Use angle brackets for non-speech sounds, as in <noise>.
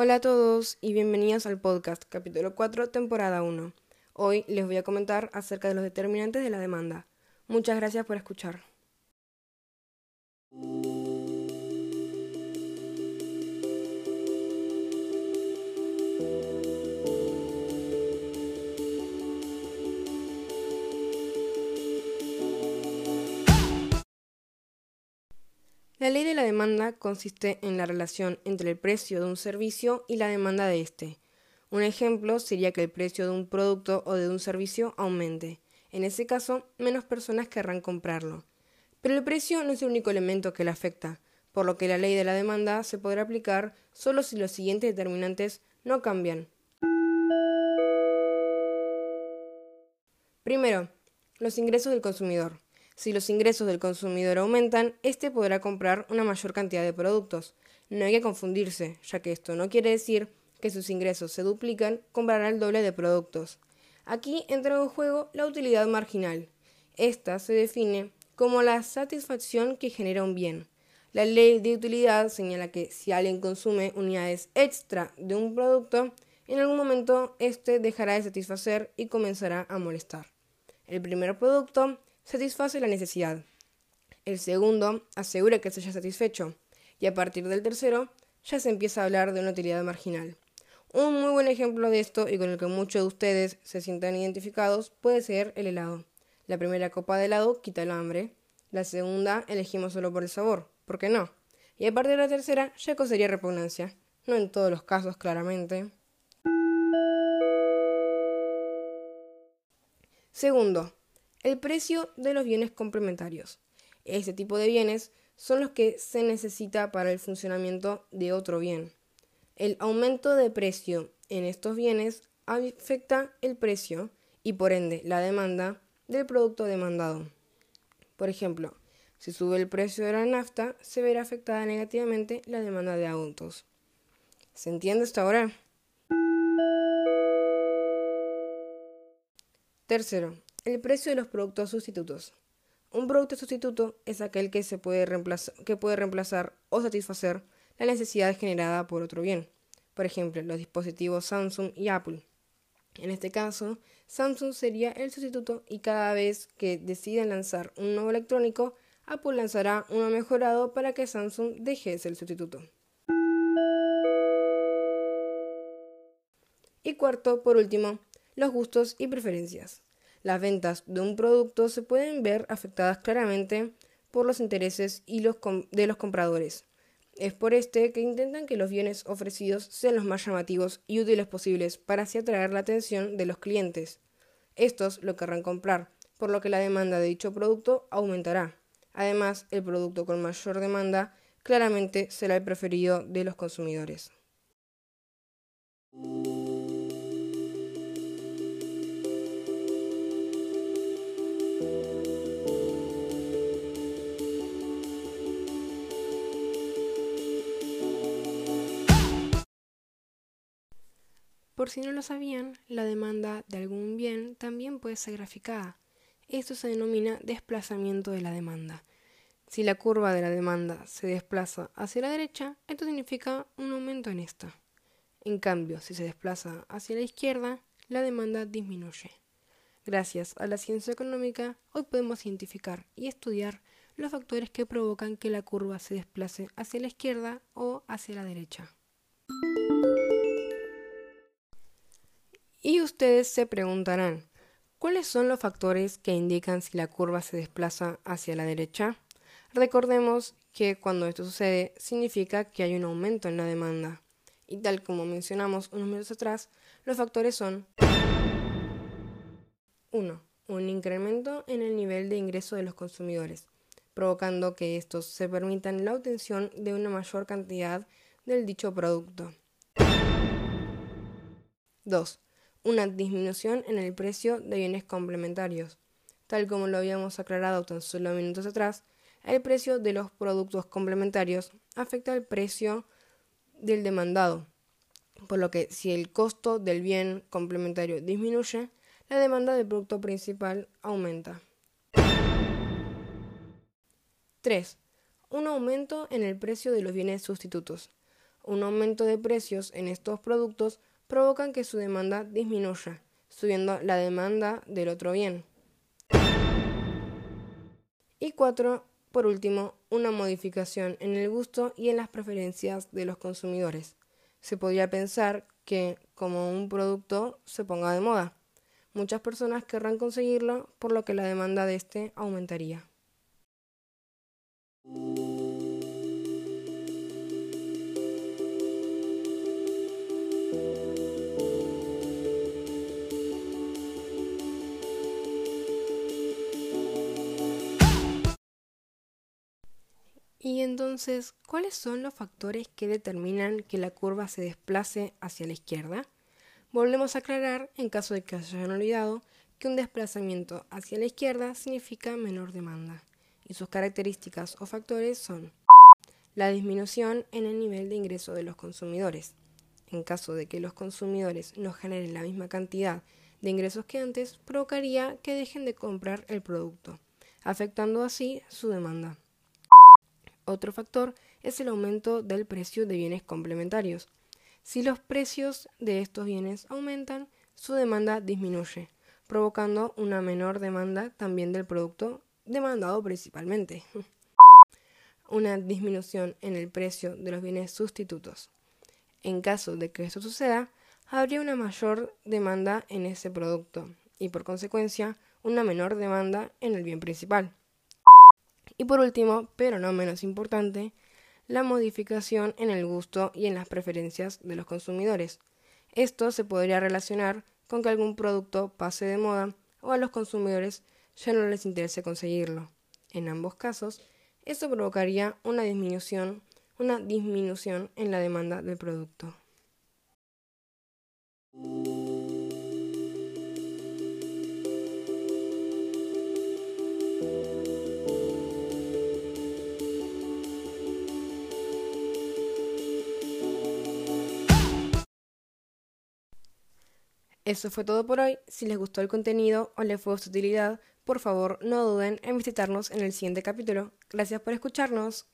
Hola a todos y bienvenidos al podcast capítulo 4 temporada 1. Hoy les voy a comentar acerca de los determinantes de la demanda. Muchas gracias por escuchar. Ley de la demanda consiste en la relación entre el precio de un servicio y la demanda de éste. Un ejemplo sería que el precio de un producto o de un servicio aumente. En ese caso, menos personas querrán comprarlo. Pero el precio no es el único elemento que le afecta, por lo que la ley de la demanda se podrá aplicar solo si los siguientes determinantes no cambian. Primero, los ingresos del consumidor. Si los ingresos del consumidor aumentan, éste podrá comprar una mayor cantidad de productos. No hay que confundirse, ya que esto no quiere decir que sus ingresos se duplican, comprará el doble de productos. Aquí entra en juego la utilidad marginal. Esta se define como la satisfacción que genera un bien. La ley de utilidad señala que si alguien consume unidades extra de un producto, en algún momento éste dejará de satisfacer y comenzará a molestar. El primer producto satisface la necesidad. El segundo asegura que se haya satisfecho. Y a partir del tercero, ya se empieza a hablar de una utilidad marginal. Un muy buen ejemplo de esto y con el que muchos de ustedes se sientan identificados puede ser el helado. La primera copa de helado quita el hambre. La segunda elegimos solo por el sabor. ¿Por qué no? Y a partir de la tercera ya causaría repugnancia. No en todos los casos, claramente. Segundo, el precio de los bienes complementarios. Este tipo de bienes son los que se necesita para el funcionamiento de otro bien. El aumento de precio en estos bienes afecta el precio y por ende la demanda del producto demandado. Por ejemplo, si sube el precio de la nafta, se verá afectada negativamente la demanda de autos. ¿Se entiende hasta ahora? Tercero, el precio de los productos sustitutos. Un producto sustituto es aquel que, se puede reemplazar, o satisfacer la necesidad generada por otro bien. Por ejemplo, los dispositivos Samsung y Apple. En este caso, Samsung sería el sustituto y cada vez que decidan lanzar un nuevo electrónico, Apple lanzará uno mejorado para que Samsung deje de ser el sustituto. Y cuarto, por último, los gustos y preferencias las ventas de un producto se pueden ver afectadas claramente por los intereses y los de los compradores. Es por este que intentan que los bienes ofrecidos sean los más llamativos y útiles posibles para así atraer la atención de los clientes. Estos lo querrán comprar, por lo que la demanda de dicho producto aumentará. Además, el producto con mayor demanda claramente será el preferido de los consumidores. Por si no lo sabían, la demanda de algún bien también puede ser graficada. Esto se denomina desplazamiento de la demanda. Si la curva de la demanda se desplaza hacia la derecha, esto significa un aumento en esta. En cambio, si se desplaza hacia la izquierda, la demanda disminuye. Gracias a la ciencia económica, hoy podemos identificar y estudiar los factores que provocan que la curva se desplace hacia la izquierda o hacia la derecha. Y ustedes se preguntarán, ¿cuáles son los factores que indican si la curva se desplaza hacia la derecha? Recordemos que cuando esto sucede significa que hay un aumento en la demanda. Y tal como mencionamos unos minutos atrás, los factores son 1. Un incremento en el nivel de ingreso de los consumidores, provocando que estos se permitan la obtención de una mayor cantidad del dicho producto. 2 una disminución en el precio de bienes complementarios. Tal como lo habíamos aclarado tan solo minutos atrás, el precio de los productos complementarios afecta al precio del demandado, por lo que si el costo del bien complementario disminuye, la demanda del producto principal aumenta. 3. Un aumento en el precio de los bienes sustitutos. un aumento de precios en estos productos provocan que su demanda disminuya, subiendo la demanda del otro bien. Y cuatro, por último, una modificación en el gusto y en las preferencias de los consumidores. Se podría pensar que, como un producto se ponga de moda, muchas personas querrán conseguirlo, por lo que la demanda de este aumentaría. Entonces, ¿cuáles son los factores que determinan que la curva se desplace hacia la izquierda? Volvemos a aclarar, en caso de que hayan olvidado, que un desplazamiento hacia la izquierda significa menor demanda, y sus características o factores son la disminución en el nivel de ingreso de los consumidores. En caso de que los consumidores no generen la misma cantidad de ingresos que antes, provocaría que dejen de comprar el producto, afectando así su demanda. Otro factor es el aumento del precio de bienes complementarios. Si los precios de estos bienes aumentan, su demanda disminuye, provocando una menor demanda también del producto demandado principalmente. <laughs> una disminución en el precio de los bienes sustitutos. En caso de que esto suceda, habría una mayor demanda en ese producto y por consecuencia una menor demanda en el bien principal. Y por último, pero no menos importante, la modificación en el gusto y en las preferencias de los consumidores. Esto se podría relacionar con que algún producto pase de moda o a los consumidores ya no les interese conseguirlo. En ambos casos, esto provocaría una disminución, una disminución en la demanda del producto. Eso fue todo por hoy. Si les gustó el contenido o les fue de utilidad, por favor no duden en visitarnos en el siguiente capítulo. Gracias por escucharnos.